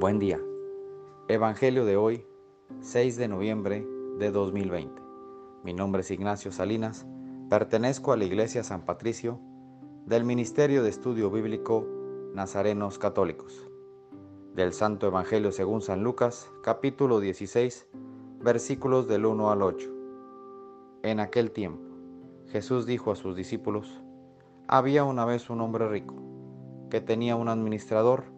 Buen día. Evangelio de hoy, 6 de noviembre de 2020. Mi nombre es Ignacio Salinas, pertenezco a la Iglesia San Patricio del Ministerio de Estudio Bíblico Nazarenos Católicos. Del Santo Evangelio según San Lucas, capítulo 16, versículos del 1 al 8. En aquel tiempo, Jesús dijo a sus discípulos, había una vez un hombre rico, que tenía un administrador,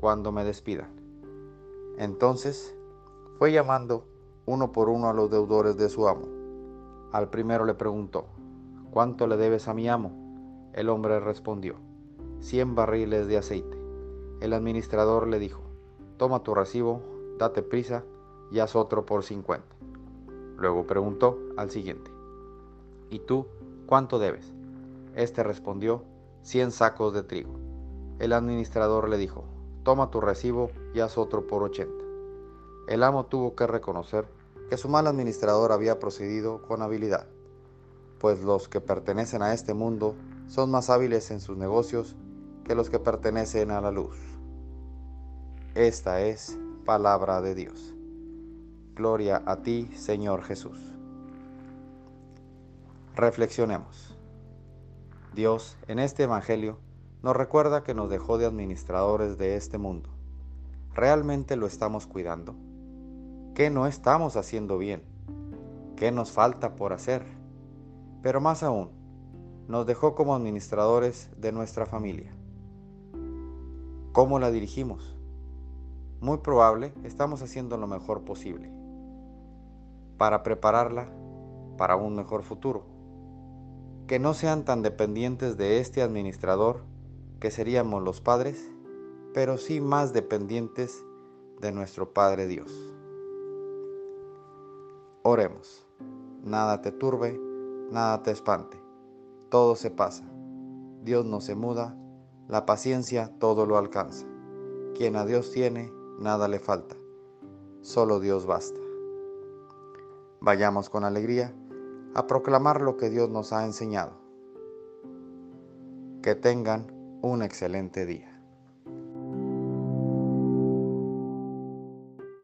cuando me despidan. Entonces fue llamando uno por uno a los deudores de su amo. Al primero le preguntó, ¿cuánto le debes a mi amo? El hombre respondió, cien barriles de aceite. El administrador le dijo, toma tu recibo, date prisa y haz otro por cincuenta. Luego preguntó al siguiente, ¿y tú cuánto debes? Este respondió, cien sacos de trigo. El administrador le dijo, toma tu recibo y haz otro por ochenta. El amo tuvo que reconocer que su mal administrador había procedido con habilidad, pues los que pertenecen a este mundo son más hábiles en sus negocios que los que pertenecen a la luz. Esta es palabra de Dios. Gloria a ti, Señor Jesús. Reflexionemos. Dios en este Evangelio nos recuerda que nos dejó de administradores de este mundo. ¿Realmente lo estamos cuidando? ¿Qué no estamos haciendo bien? ¿Qué nos falta por hacer? Pero más aún, nos dejó como administradores de nuestra familia. ¿Cómo la dirigimos? Muy probable estamos haciendo lo mejor posible para prepararla para un mejor futuro que no sean tan dependientes de este administrador, que seríamos los padres, pero sí más dependientes de nuestro Padre Dios. Oremos. Nada te turbe, nada te espante. Todo se pasa. Dios no se muda, la paciencia todo lo alcanza. Quien a Dios tiene, nada le falta. Solo Dios basta. Vayamos con alegría a proclamar lo que Dios nos ha enseñado. Que tengan un excelente día.